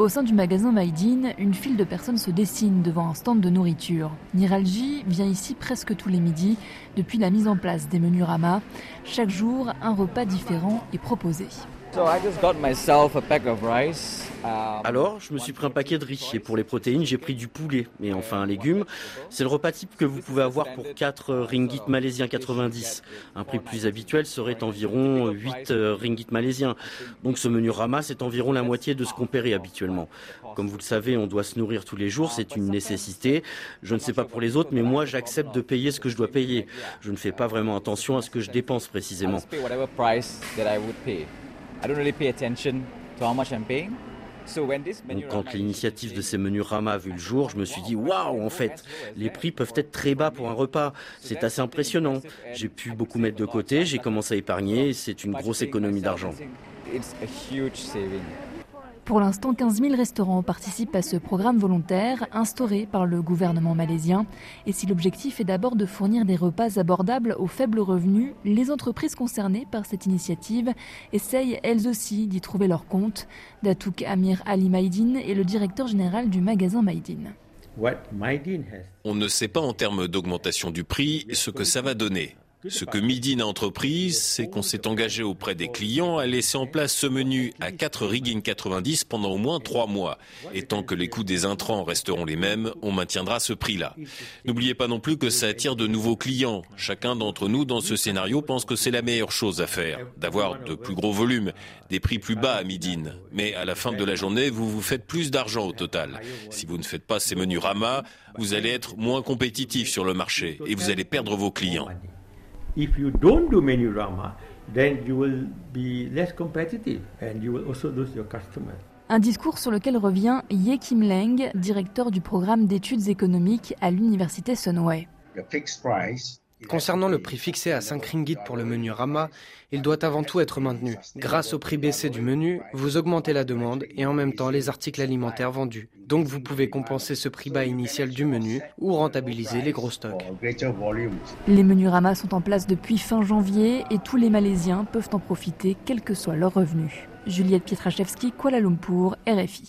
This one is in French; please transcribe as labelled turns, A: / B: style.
A: Au sein du magasin Maïdine, une file de personnes se dessine devant un stand de nourriture. Niralji vient ici presque tous les midis depuis la mise en place des menus Rama. Chaque jour, un repas différent est proposé.
B: Alors, je me suis pris un paquet de riz et pour les protéines, j'ai pris du poulet et enfin un légume. C'est le repas type que vous pouvez avoir pour 4 ringgit malaisiens 90. Un prix plus habituel serait environ 8 ringgit malaisiens. Donc ce menu Rama, c'est environ la moitié de ce qu'on paierait habituellement. Comme vous le savez, on doit se nourrir tous les jours, c'est une nécessité. Je ne sais pas pour les autres, mais moi j'accepte de payer ce que je dois payer. Je ne fais pas vraiment attention à ce que je dépense précisément quand l'initiative de ces menus Rama a vu le jour, je me suis dit waouh, en fait, les prix peuvent être très bas pour un repas. C'est assez impressionnant. J'ai pu beaucoup mettre de côté, j'ai commencé à épargner, c'est une grosse économie d'argent.
A: Pour l'instant, 15 000 restaurants participent à ce programme volontaire instauré par le gouvernement malaisien. Et si l'objectif est d'abord de fournir des repas abordables aux faibles revenus, les entreprises concernées par cette initiative essayent elles aussi d'y trouver leur compte. Datouk Amir Ali Maïdine est le directeur général du magasin Maïdine.
C: On ne sait pas en termes d'augmentation du prix ce que ça va donner. Ce que Midin a entrepris, c'est qu'on s'est engagé auprès des clients à laisser en place ce menu à 4 rigging 90 pendant au moins 3 mois. Et tant que les coûts des intrants resteront les mêmes, on maintiendra ce prix-là. N'oubliez pas non plus que ça attire de nouveaux clients. Chacun d'entre nous dans ce scénario pense que c'est la meilleure chose à faire, d'avoir de plus gros volumes, des prix plus bas à Midin. Mais à la fin de la journée, vous vous faites plus d'argent au total. Si vous ne faites pas ces menus Rama, vous allez être moins compétitif sur le marché et vous allez perdre vos clients.
D: If you don't do menu Rama, then you will be less competitive and you will also lose your customers.
A: Un discours sur lequel revient Ye Kim Leng, directeur du programme d'études économiques à l'université Sunway.
E: The fixed price
F: Concernant le prix fixé à 5 ringgit pour le menu Rama, il doit avant tout être maintenu. Grâce au prix baissé du menu, vous augmentez la demande et en même temps les articles alimentaires vendus. Donc vous pouvez compenser ce prix bas initial du menu ou rentabiliser les gros stocks.
A: Les menus Rama sont en place depuis fin janvier et tous les Malaisiens peuvent en profiter quels que soient leurs revenus. Juliette Pietraszewski, Kuala Lumpur, RFI.